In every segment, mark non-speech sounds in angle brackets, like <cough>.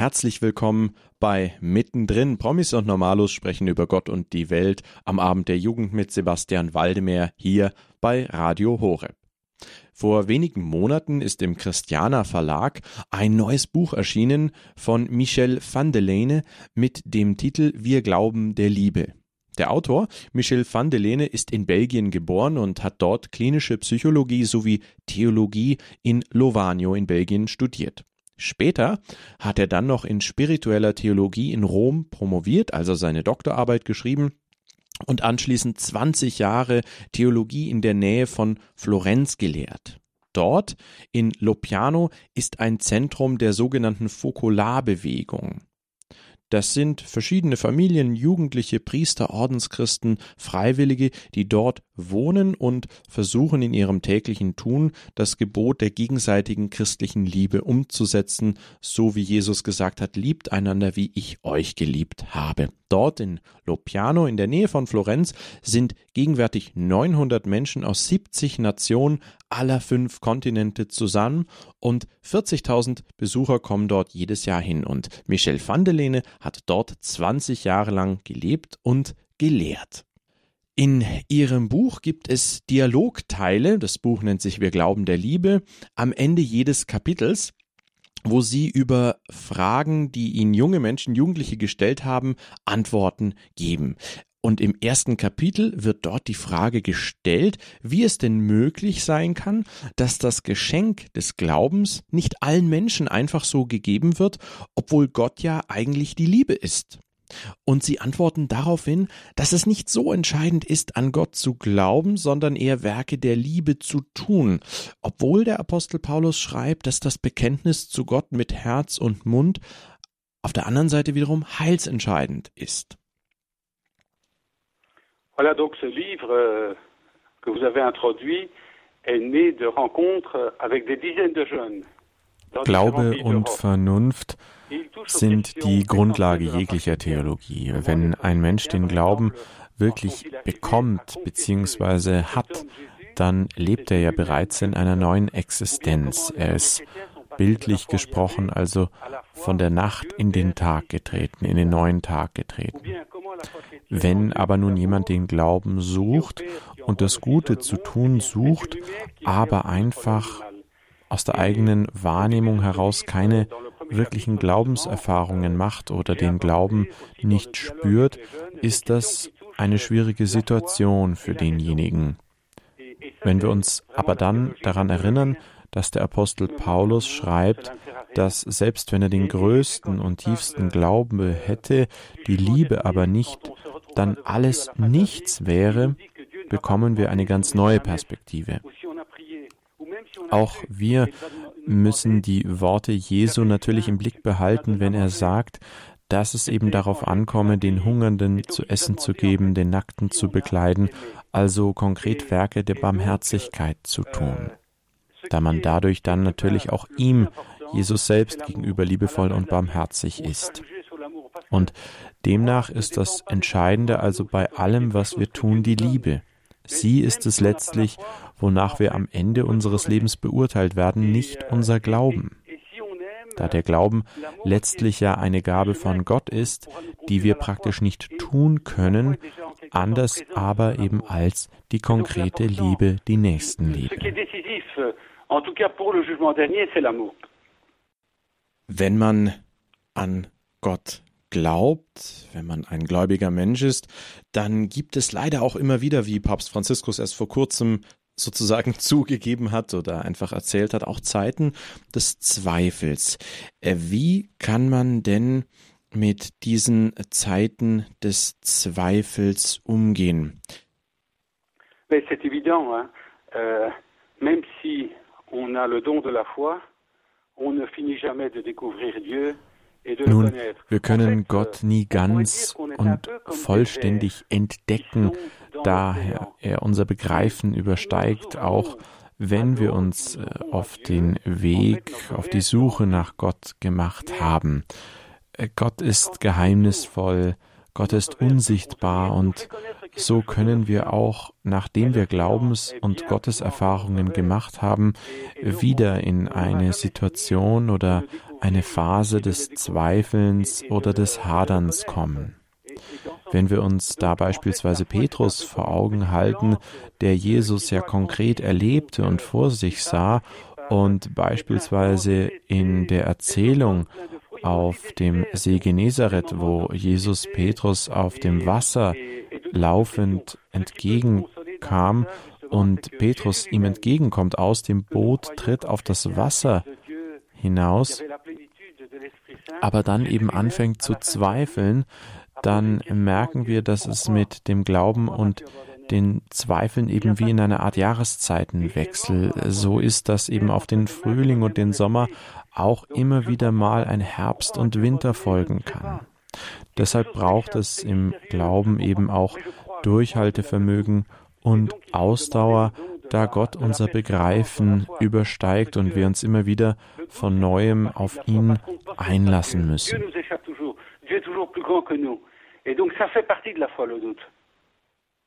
Herzlich willkommen bei Mittendrin. Promis und Normalos sprechen über Gott und die Welt am Abend der Jugend mit Sebastian Waldemar hier bei Radio Horeb. Vor wenigen Monaten ist im Christiana Verlag ein neues Buch erschienen von Michel van de Lene mit dem Titel Wir glauben der Liebe. Der Autor, Michel van de Lene, ist in Belgien geboren und hat dort klinische Psychologie sowie Theologie in Lovanio in Belgien studiert. Später hat er dann noch in spiritueller Theologie in Rom promoviert, also seine Doktorarbeit geschrieben und anschließend 20 Jahre Theologie in der Nähe von Florenz gelehrt. Dort in Lopiano ist ein Zentrum der sogenannten Fokularbewegung. Das sind verschiedene Familien, Jugendliche, Priester, Ordenschristen, Freiwillige, die dort wohnen und versuchen in ihrem täglichen Tun das Gebot der gegenseitigen christlichen Liebe umzusetzen, so wie Jesus gesagt hat, liebt einander, wie ich euch geliebt habe. Dort in Lopiano in der Nähe von Florenz sind gegenwärtig 900 Menschen aus 70 Nationen aller fünf Kontinente zusammen und 40.000 Besucher kommen dort jedes Jahr hin. Und Michel van der Lene hat dort 20 Jahre lang gelebt und gelehrt. In ihrem Buch gibt es Dialogteile, das Buch nennt sich Wir glauben der Liebe, am Ende jedes Kapitels wo sie über Fragen, die ihnen junge Menschen, Jugendliche gestellt haben, Antworten geben. Und im ersten Kapitel wird dort die Frage gestellt, wie es denn möglich sein kann, dass das Geschenk des Glaubens nicht allen Menschen einfach so gegeben wird, obwohl Gott ja eigentlich die Liebe ist. Und sie antworten daraufhin, dass es nicht so entscheidend ist, an Gott zu glauben, sondern eher Werke der Liebe zu tun, obwohl der Apostel Paulus schreibt, dass das Bekenntnis zu Gott mit Herz und Mund auf der anderen Seite wiederum heilsentscheidend ist. Voilà donc ce livre que vous avez introduit est né de rencontres avec des dizaines de jeunes. Glaube und Vernunft sind die Grundlage jeglicher Theologie. Wenn ein Mensch den Glauben wirklich bekommt bzw. hat, dann lebt er ja bereits in einer neuen Existenz. Er ist bildlich gesprochen also von der Nacht in den Tag getreten, in den neuen Tag getreten. Wenn aber nun jemand den Glauben sucht und das Gute zu tun sucht, aber einfach aus der eigenen Wahrnehmung heraus keine wirklichen Glaubenserfahrungen macht oder den Glauben nicht spürt, ist das eine schwierige Situation für denjenigen. Wenn wir uns aber dann daran erinnern, dass der Apostel Paulus schreibt, dass selbst wenn er den größten und tiefsten Glauben hätte, die Liebe aber nicht, dann alles nichts wäre, bekommen wir eine ganz neue Perspektive. Auch wir müssen die Worte Jesu natürlich im Blick behalten, wenn er sagt, dass es eben darauf ankomme, den Hungernden zu essen zu geben, den Nackten zu bekleiden, also konkret Werke der Barmherzigkeit zu tun, da man dadurch dann natürlich auch ihm, Jesus selbst gegenüber liebevoll und barmherzig ist. Und demnach ist das Entscheidende also bei allem, was wir tun, die Liebe. Sie ist es letztlich, wonach wir am Ende unseres Lebens beurteilt werden, nicht unser Glauben. Da der Glauben letztlich ja eine Gabe von Gott ist, die wir praktisch nicht tun können, anders aber eben als die konkrete Liebe, die Nächstenliebe. Wenn man an Gott glaubt, wenn man ein gläubiger Mensch ist, dann gibt es leider auch immer wieder, wie Papst Franziskus erst vor kurzem sozusagen <laughs> zugegeben hat oder einfach erzählt hat, auch Zeiten des Zweifels. Äh, wie kann man denn mit diesen Zeiten des Zweifels umgehen? C'est évident, hein? euh, même si on a le don de la foi, on ne finit jamais de découvrir Dieu nun, wir können Gott nie ganz und vollständig entdecken, daher er unser Begreifen übersteigt, auch wenn wir uns äh, auf den Weg, auf die Suche nach Gott gemacht haben. Äh, Gott ist geheimnisvoll, Gott ist unsichtbar und so können wir auch, nachdem wir Glaubens- und Gotteserfahrungen gemacht haben, wieder in eine Situation oder eine Phase des Zweifelns oder des Haderns kommen. Wenn wir uns da beispielsweise Petrus vor Augen halten, der Jesus ja konkret erlebte und vor sich sah und beispielsweise in der Erzählung auf dem See Genezareth, wo Jesus Petrus auf dem Wasser laufend entgegenkam und Petrus ihm entgegenkommt, aus dem Boot tritt auf das Wasser hinaus, aber dann eben anfängt zu zweifeln, dann merken wir, dass es mit dem Glauben und den Zweifeln eben wie in einer Art Jahreszeitenwechsel so ist, dass eben auf den Frühling und den Sommer auch immer wieder mal ein Herbst und Winter folgen kann. Deshalb braucht es im Glauben eben auch Durchhaltevermögen und Ausdauer, da Gott unser Begreifen übersteigt und wir uns immer wieder von neuem auf ihn einlassen müssen.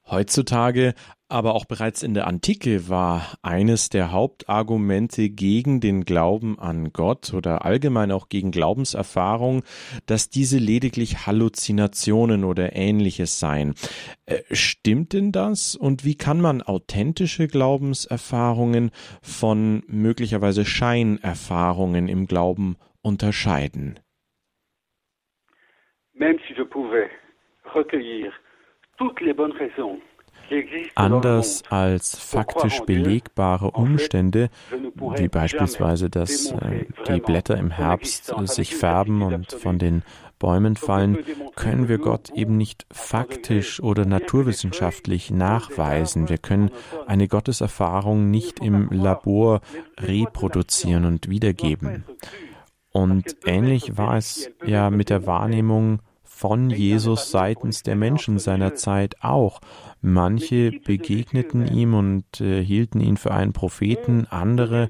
Heutzutage, aber auch bereits in der Antike war eines der Hauptargumente gegen den Glauben an Gott oder allgemein auch gegen Glaubenserfahrung, dass diese lediglich Halluzinationen oder ähnliches seien. Äh, stimmt denn das? Und wie kann man authentische Glaubenserfahrungen von möglicherweise Scheinerfahrungen im Glauben unterscheiden? Même si je pouvais recueillir Anders als faktisch belegbare Umstände, wie beispielsweise, dass äh, die Blätter im Herbst sich färben und von den Bäumen fallen, können wir Gott eben nicht faktisch oder naturwissenschaftlich nachweisen. Wir können eine Gotteserfahrung nicht im Labor reproduzieren und wiedergeben. Und ähnlich war es ja mit der Wahrnehmung von Jesus seitens der Menschen seiner Zeit auch. Manche begegneten ihm und äh, hielten ihn für einen Propheten, andere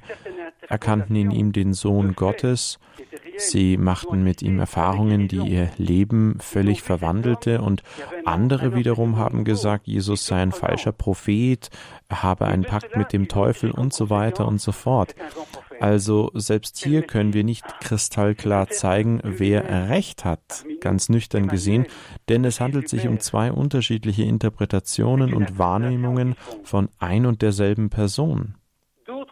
erkannten in ihm den Sohn Gottes. Sie machten mit ihm Erfahrungen, die ihr Leben völlig verwandelte und andere wiederum haben gesagt, Jesus sei ein falscher Prophet, habe einen Pakt mit dem Teufel und so weiter und so fort. Also selbst hier können wir nicht kristallklar zeigen, wer recht hat, ganz nüchtern gesehen, denn es handelt sich um zwei unterschiedliche Interpretationen und Wahrnehmungen von ein und derselben Person.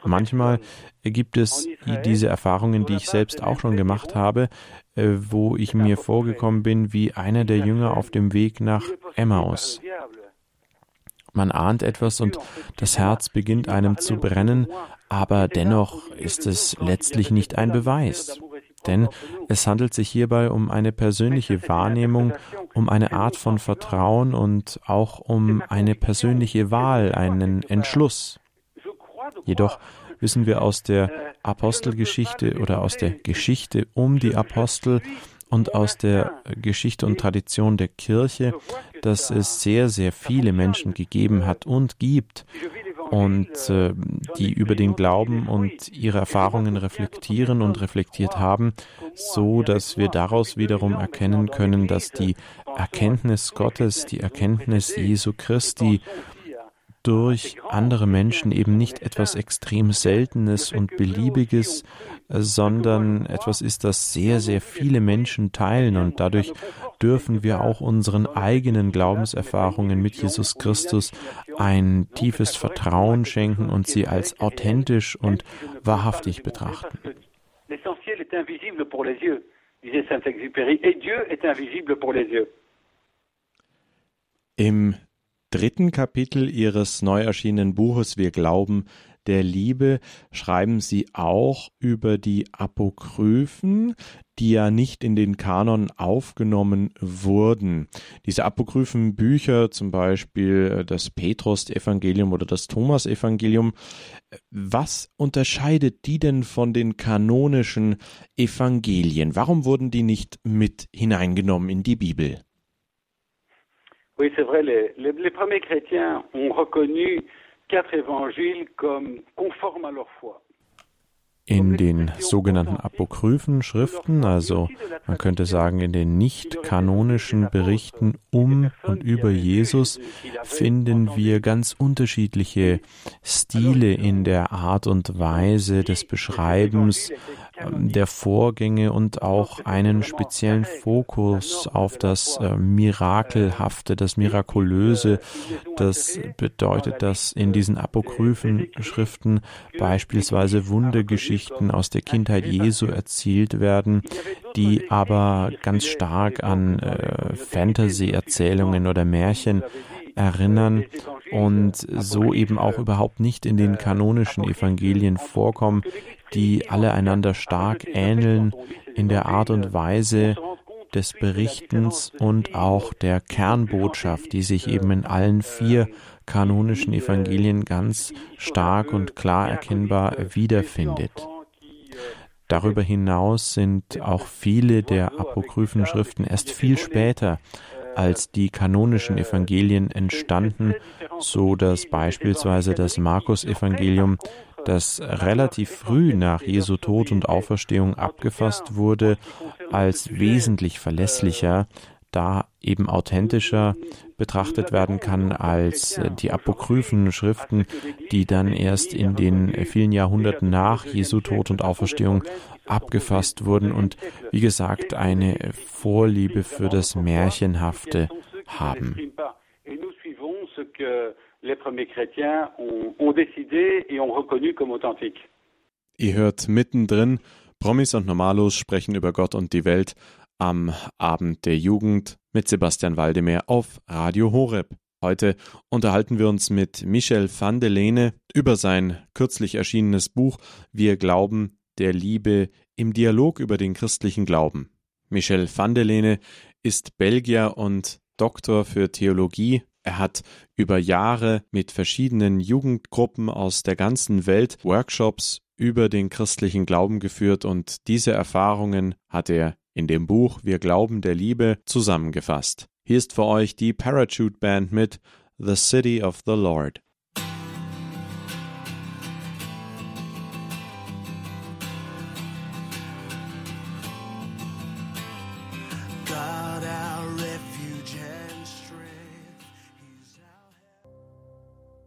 Manchmal gibt es diese Erfahrungen, die ich selbst auch schon gemacht habe, äh, wo ich mir vorgekommen bin wie einer der Jünger auf dem Weg nach Emmaus. Man ahnt etwas und das Herz beginnt einem zu brennen, aber dennoch ist es letztlich nicht ein Beweis. Denn es handelt sich hierbei um eine persönliche Wahrnehmung, um eine Art von Vertrauen und auch um eine persönliche Wahl, einen Entschluss. Jedoch wissen wir aus der Apostelgeschichte oder aus der Geschichte um die Apostel, und aus der Geschichte und Tradition der Kirche, dass es sehr, sehr viele Menschen gegeben hat und gibt und äh, die über den Glauben und ihre Erfahrungen reflektieren und reflektiert haben, so dass wir daraus wiederum erkennen können, dass die Erkenntnis Gottes, die Erkenntnis Jesu Christi durch andere Menschen eben nicht etwas extrem Seltenes und Beliebiges, sondern etwas ist, das sehr, sehr viele Menschen teilen und dadurch dürfen wir auch unseren eigenen Glaubenserfahrungen mit Jesus Christus ein tiefes Vertrauen schenken und sie als authentisch und wahrhaftig betrachten. Im dritten Kapitel ihres neu erschienenen Buches Wir glauben der Liebe schreiben sie auch über die Apokryphen, die ja nicht in den Kanon aufgenommen wurden. Diese apokryphen Bücher, zum Beispiel das Petrus-Evangelium oder das Thomas-Evangelium, was unterscheidet die denn von den kanonischen Evangelien? Warum wurden die nicht mit hineingenommen in die Bibel? Oui, c'est vrai, les, les, les, premiers chrétiens ont reconnu quatre évangiles comme conformes à leur foi. In den sogenannten apokryphen Schriften, also man könnte sagen in den nicht kanonischen Berichten um und über Jesus, finden wir ganz unterschiedliche Stile in der Art und Weise des Beschreibens, der Vorgänge und auch einen speziellen Fokus auf das äh, Mirakelhafte, das Mirakulöse. Das bedeutet, dass in diesen apokryphen Schriften beispielsweise Wundergeschichten aus der Kindheit Jesu erzielt werden, die aber ganz stark an äh, Fantasy-Erzählungen oder Märchen erinnern und so eben auch überhaupt nicht in den kanonischen Evangelien vorkommen, die alle einander stark ähneln in der Art und Weise des Berichtens und auch der Kernbotschaft, die sich eben in allen vier kanonischen Evangelien ganz stark und klar erkennbar wiederfindet. Darüber hinaus sind auch viele der apokryphen Schriften erst viel später als die kanonischen Evangelien entstanden, so dass beispielsweise das Markus-Evangelium, das relativ früh nach Jesu Tod und Auferstehung abgefasst wurde, als wesentlich verlässlicher, da eben authentischer betrachtet werden kann als die apokryphen Schriften, die dann erst in den vielen Jahrhunderten nach Jesu Tod und Auferstehung abgefasst wurden und wie gesagt eine Vorliebe für das Märchenhafte haben. Ihr hört mittendrin, Promis und Normalos sprechen über Gott und die Welt am Abend der Jugend mit Sebastian Waldemar auf Radio Horeb. Heute unterhalten wir uns mit Michel van de Lene über sein kürzlich erschienenes Buch Wir glauben, der Liebe im Dialog über den christlichen Glauben. Michel van der Lene ist Belgier und Doktor für Theologie. Er hat über Jahre mit verschiedenen Jugendgruppen aus der ganzen Welt Workshops über den christlichen Glauben geführt und diese Erfahrungen hat er in dem Buch Wir glauben der Liebe zusammengefasst. Hier ist für euch die Parachute Band mit The City of the Lord.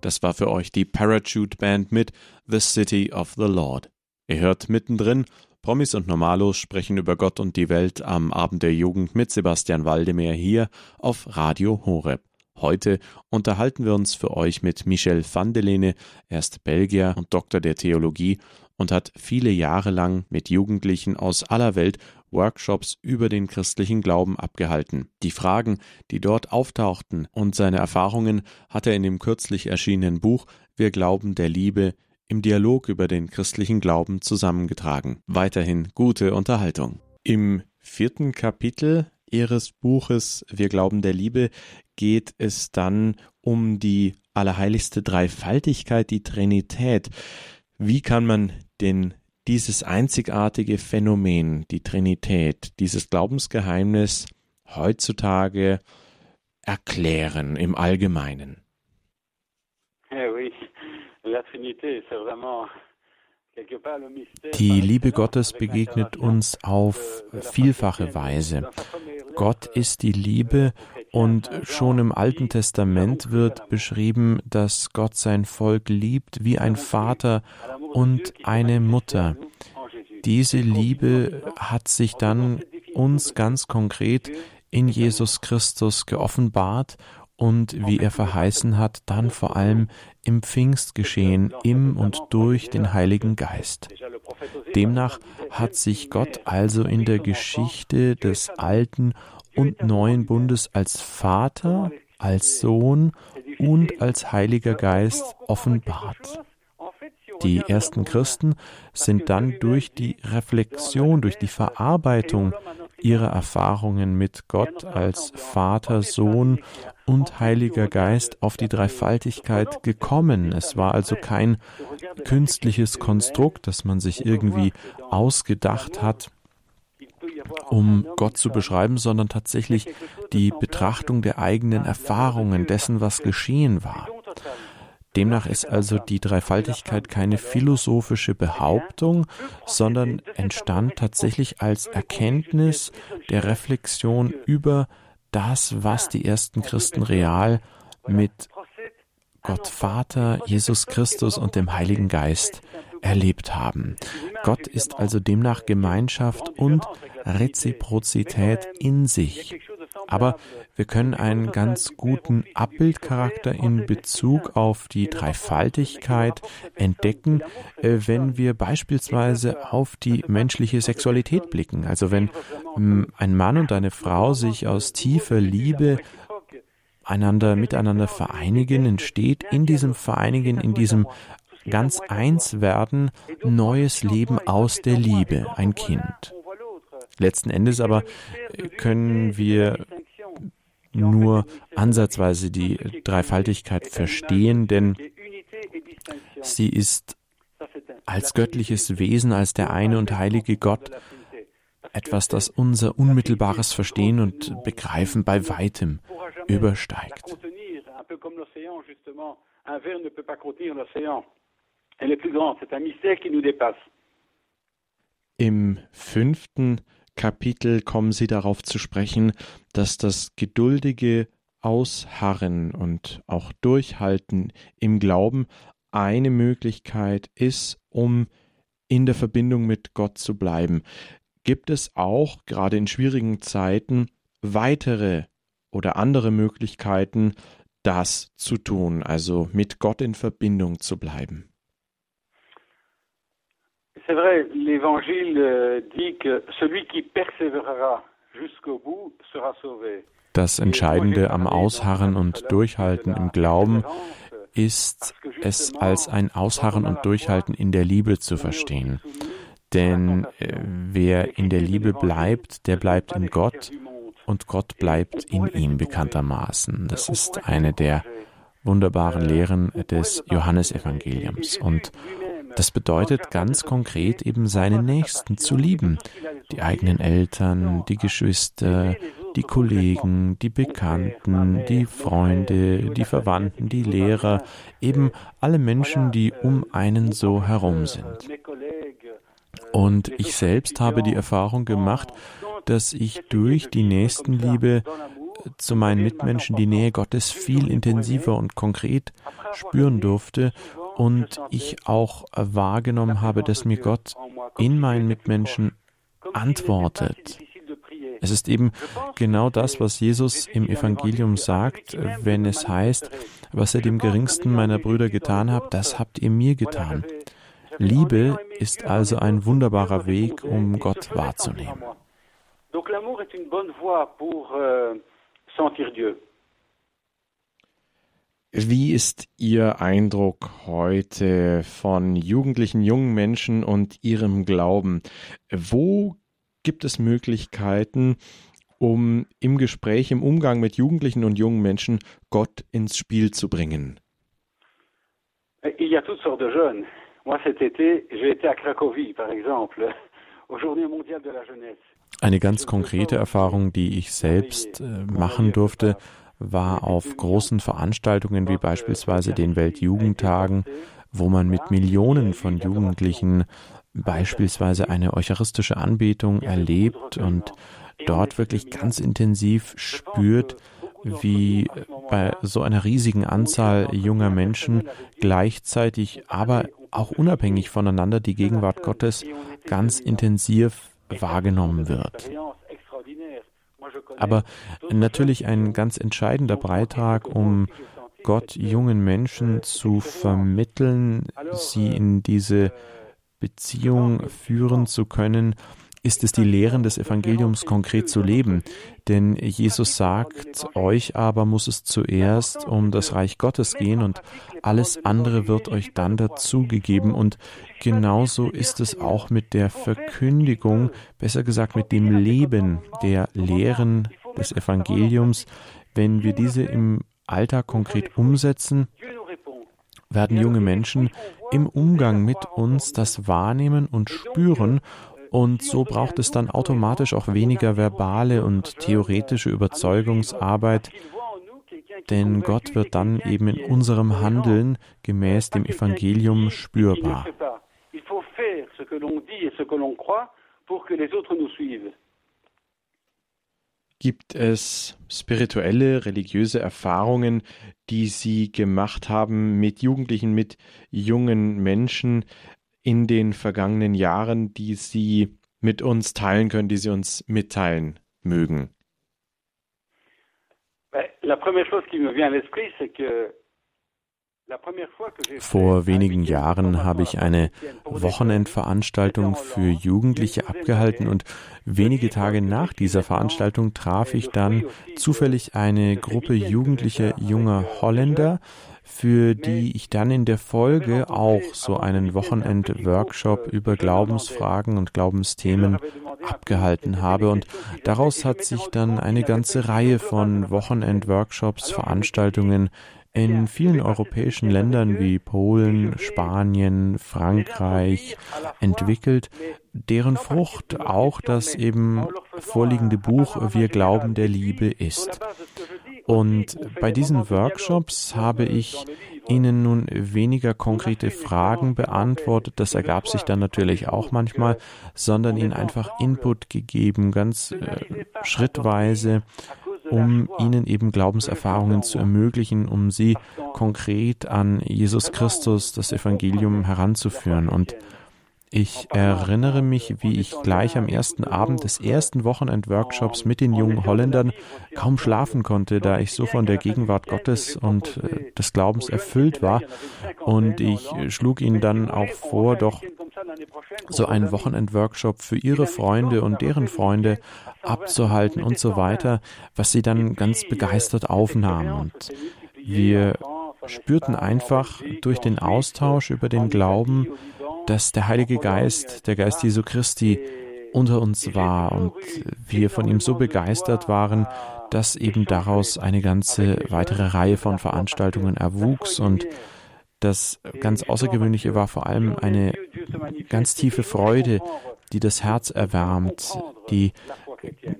Das war für euch die Parachute Band mit The City of the Lord. Ihr hört mittendrin, Promis und Normalos sprechen über Gott und die Welt am Abend der Jugend mit Sebastian Waldemar hier auf Radio Horeb. Heute unterhalten wir uns für euch mit Michel van de Lene. Er ist Belgier und Doktor der Theologie und hat viele Jahre lang mit Jugendlichen aus aller Welt Workshops über den christlichen Glauben abgehalten. Die Fragen, die dort auftauchten und seine Erfahrungen hat er in dem kürzlich erschienenen Buch Wir glauben der Liebe im Dialog über den christlichen Glauben zusammengetragen. Weiterhin gute Unterhaltung. Im vierten Kapitel Ihres Buches Wir glauben der Liebe geht es dann um die allerheiligste Dreifaltigkeit, die Trinität. Wie kann man denn dieses einzigartige Phänomen, die Trinität, dieses Glaubensgeheimnis heutzutage erklären im Allgemeinen? Die Liebe Gottes begegnet uns auf vielfache Weise. Gott ist die Liebe und schon im Alten Testament wird beschrieben, dass Gott sein Volk liebt wie ein Vater und eine Mutter. Diese Liebe hat sich dann uns ganz konkret in Jesus Christus geoffenbart und wie er verheißen hat, dann vor allem im Pfingstgeschehen im und durch den Heiligen Geist. Demnach hat sich Gott also in der Geschichte des alten und neuen Bundes als Vater, als Sohn und als Heiliger Geist offenbart. Die ersten Christen sind dann durch die Reflexion, durch die Verarbeitung ihrer Erfahrungen mit Gott als Vater, Sohn und Heiliger Geist auf die Dreifaltigkeit gekommen. Es war also kein künstliches Konstrukt, das man sich irgendwie ausgedacht hat, um Gott zu beschreiben, sondern tatsächlich die Betrachtung der eigenen Erfahrungen, dessen, was geschehen war. Demnach ist also die Dreifaltigkeit keine philosophische Behauptung, sondern entstand tatsächlich als Erkenntnis der Reflexion über das, was die ersten Christen real mit Gott Vater, Jesus Christus und dem Heiligen Geist erlebt haben. Gott ist also demnach Gemeinschaft und Reziprozität in sich. Aber wir können einen ganz guten Abbildcharakter in Bezug auf die Dreifaltigkeit entdecken, äh, wenn wir beispielsweise auf die menschliche Sexualität blicken. Also wenn mm, ein Mann und eine Frau sich aus tiefer Liebe einander miteinander vereinigen, entsteht in diesem Vereinigen, in diesem ganz eins werden, neues Leben aus der Liebe, ein Kind. Letzten Endes aber können wir nur ansatzweise die Dreifaltigkeit verstehen, denn sie ist als göttliches Wesen, als der eine und heilige Gott etwas, das unser unmittelbares Verstehen und Begreifen bei weitem übersteigt. Im fünften Kapitel kommen sie darauf zu sprechen, dass das geduldige Ausharren und auch Durchhalten im Glauben eine Möglichkeit ist, um in der Verbindung mit Gott zu bleiben. Gibt es auch gerade in schwierigen Zeiten weitere oder andere Möglichkeiten, das zu tun, also mit Gott in Verbindung zu bleiben? C'est vrai, l'évangile euh, dit que celui qui persévérera jusqu'au bout sera sauvé. Das Entscheidende am Ausharren und Durchhalten im Glauben ist es als ein Ausharren und Durchhalten in der Liebe zu verstehen. Denn äh, wer in der Liebe bleibt, der bleibt in Gott und Gott bleibt in ihm bekanntermaßen. Das ist eine der wunderbaren Lehren des Johannesevangeliums. Und das bedeutet ganz konkret eben seine Nächsten zu lieben. Die eigenen Eltern, die Geschwister, die Kollegen, die Bekannten, die Freunde, die Verwandten, die Lehrer, eben alle Menschen, die um einen so herum sind. Und ich selbst habe die Erfahrung gemacht, dass ich durch die Nächstenliebe zu meinen Mitmenschen die Nähe Gottes viel intensiver und konkret spüren durfte und ich auch wahrgenommen habe, dass mir Gott in meinen Mitmenschen antwortet. Es ist eben genau das, was Jesus im Evangelium sagt, wenn es heißt, was ihr dem geringsten meiner Brüder getan habt, das habt ihr mir getan. Liebe ist also ein wunderbarer Weg, um Gott wahrzunehmen. Donc l'amour est une bonne voie pour euh, sentir Dieu. Wie ist Ihr Eindruck heute von jugendlichen jungen Menschen und ihrem Glauben? Wo gibt es Möglichkeiten, um im Gespräch, im Umgang mit Jugendlichen und jungen Menschen Gott ins Spiel zu bringen? Il y a toutes sortes de jeunes. Moi, cet été, j'ai été à Cracovie, par exemple, <laughs> aux Journées mondiales de la jeunesse. Eine ganz konkrete Erfahrung, die ich selbst äh, machen durfte, war auf großen Veranstaltungen wie beispielsweise den Weltjugendtagen, wo man mit Millionen von Jugendlichen beispielsweise eine eucharistische Anbetung erlebt und dort wirklich ganz intensiv spürt, wie bei so einer riesigen Anzahl junger Menschen gleichzeitig, aber auch unabhängig voneinander die Gegenwart Gottes ganz intensiv wahrgenommen wird. Aber natürlich ein ganz entscheidender Beitrag, um Gott jungen Menschen zu vermitteln, sie in diese Beziehung führen zu können, ist es die Lehren des Evangeliums konkret zu leben. Denn Jesus sagt, euch aber muss es zuerst um das Reich Gottes gehen und alles andere wird euch dann dazugegeben. Und genauso ist es auch mit der Verkündigung, besser gesagt mit dem Leben der Lehren des Evangeliums. Wenn wir diese im Alltag konkret umsetzen, werden junge Menschen im Umgang mit uns das wahrnehmen und spüren und so braucht es dann automatisch auch weniger verbale und theoretische Überzeugungsarbeit, denn Gott wird dann eben in unserem Handeln gemäß dem Evangelium spürbar. Gibt es spirituelle, religiöse Erfahrungen, die Sie gemacht haben mit Jugendlichen, mit jungen Menschen, in den vergangenen Jahren, die Sie mit uns teilen können, die Sie uns mitteilen mögen? La première chose qui me vient à l'esprit, c'est que vor wenigen Jahren habe ich eine Wochenendveranstaltung für Jugendliche abgehalten und wenige Tage nach dieser Veranstaltung traf ich dann zufällig eine Gruppe jugendlicher junger Holländer, für die ich dann in der Folge auch so einen Wochenend-Workshop über Glaubensfragen und Glaubensthemen abgehalten habe. Und daraus hat sich dann eine ganze Reihe von Wochenend-Workshops, Veranstaltungen in vielen europäischen Ländern wie Polen, Spanien, Frankreich entwickelt, deren Frucht auch das eben vorliegende Buch Wir glauben der Liebe ist. Und bei diesen Workshops habe ich Ihnen nun weniger konkrete Fragen beantwortet, das ergab sich dann natürlich auch manchmal, sondern Ihnen einfach Input gegeben, ganz äh, schrittweise um ihnen eben Glaubenserfahrungen zu ermöglichen, um sie konkret an Jesus Christus, das Evangelium heranzuführen. Und ich erinnere mich, wie ich gleich am ersten Abend des ersten Wochenendworkshops mit den jungen Holländern kaum schlafen konnte, da ich so von der Gegenwart Gottes und äh, des Glaubens erfüllt war. Und ich schlug ihnen dann auch vor, doch so einen Wochenendworkshop für ihre Freunde und deren Freunde abzuhalten und so weiter, was sie dann ganz begeistert aufnahmen. Und wir spürten einfach durch den Austausch über den Glauben, dass der Heilige Geist, der Geist Jesu Christi, unter uns war und wir von ihm so begeistert waren, dass eben daraus eine ganze weitere Reihe von Veranstaltungen erwuchs und das ganz Außergewöhnliche war vor allem eine ganz tiefe Freude, die das Herz erwärmt, die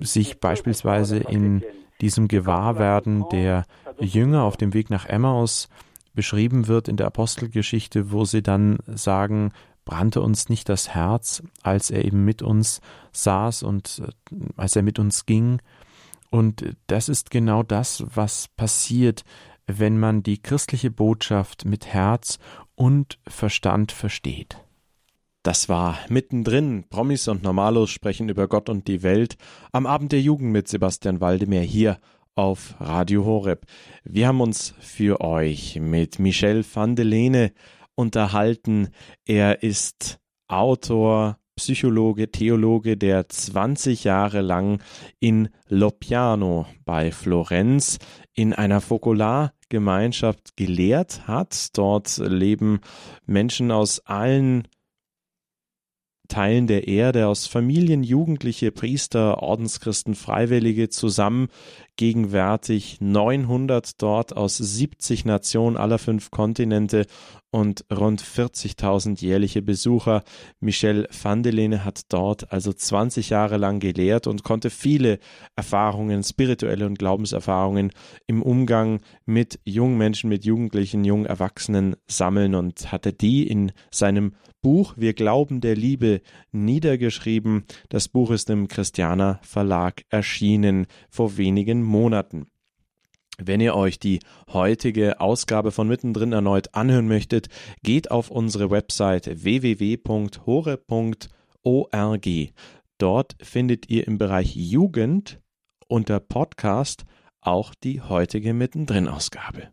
sich beispielsweise in diesem Gewahrwerden der Jünger auf dem Weg nach Emmaus beschrieben wird in der Apostelgeschichte, wo sie dann sagen, brannte uns nicht das Herz, als er eben mit uns saß und äh, als er mit uns ging. Und das ist genau das, was passiert, wenn man die christliche Botschaft mit Herz und Verstand versteht. Das war mittendrin. Promis und Normalos sprechen über Gott und die Welt am Abend der Jugend mit Sebastian Waldemar hier auf Radio Horeb. Wir haben uns für euch mit Michel van de Lene unterhalten. Er ist Autor, Psychologe, Theologe, der 20 Jahre lang in Lopiano bei Florenz in einer Fokulargemeinschaft gelehrt hat. Dort leben Menschen aus allen Teilen der Erde, aus Familien, Jugendliche, Priester, Ordenschristen, Freiwillige zusammen, gegenwärtig 900 dort aus 70 Nationen aller fünf Kontinente und rund 40.000 jährliche Besucher. Michel van de Lene hat dort also 20 Jahre lang gelehrt und konnte viele Erfahrungen, spirituelle und Glaubenserfahrungen im Umgang mit jungen Menschen, mit Jugendlichen, jungen Erwachsenen sammeln und hatte die in seinem Buch Wir glauben der Liebe niedergeschrieben. Das Buch ist im Christianer Verlag erschienen vor wenigen Monaten. Wenn ihr euch die heutige Ausgabe von Mittendrin erneut anhören möchtet, geht auf unsere Website www.hore.org. Dort findet ihr im Bereich Jugend unter Podcast auch die heutige Mittendrin Ausgabe.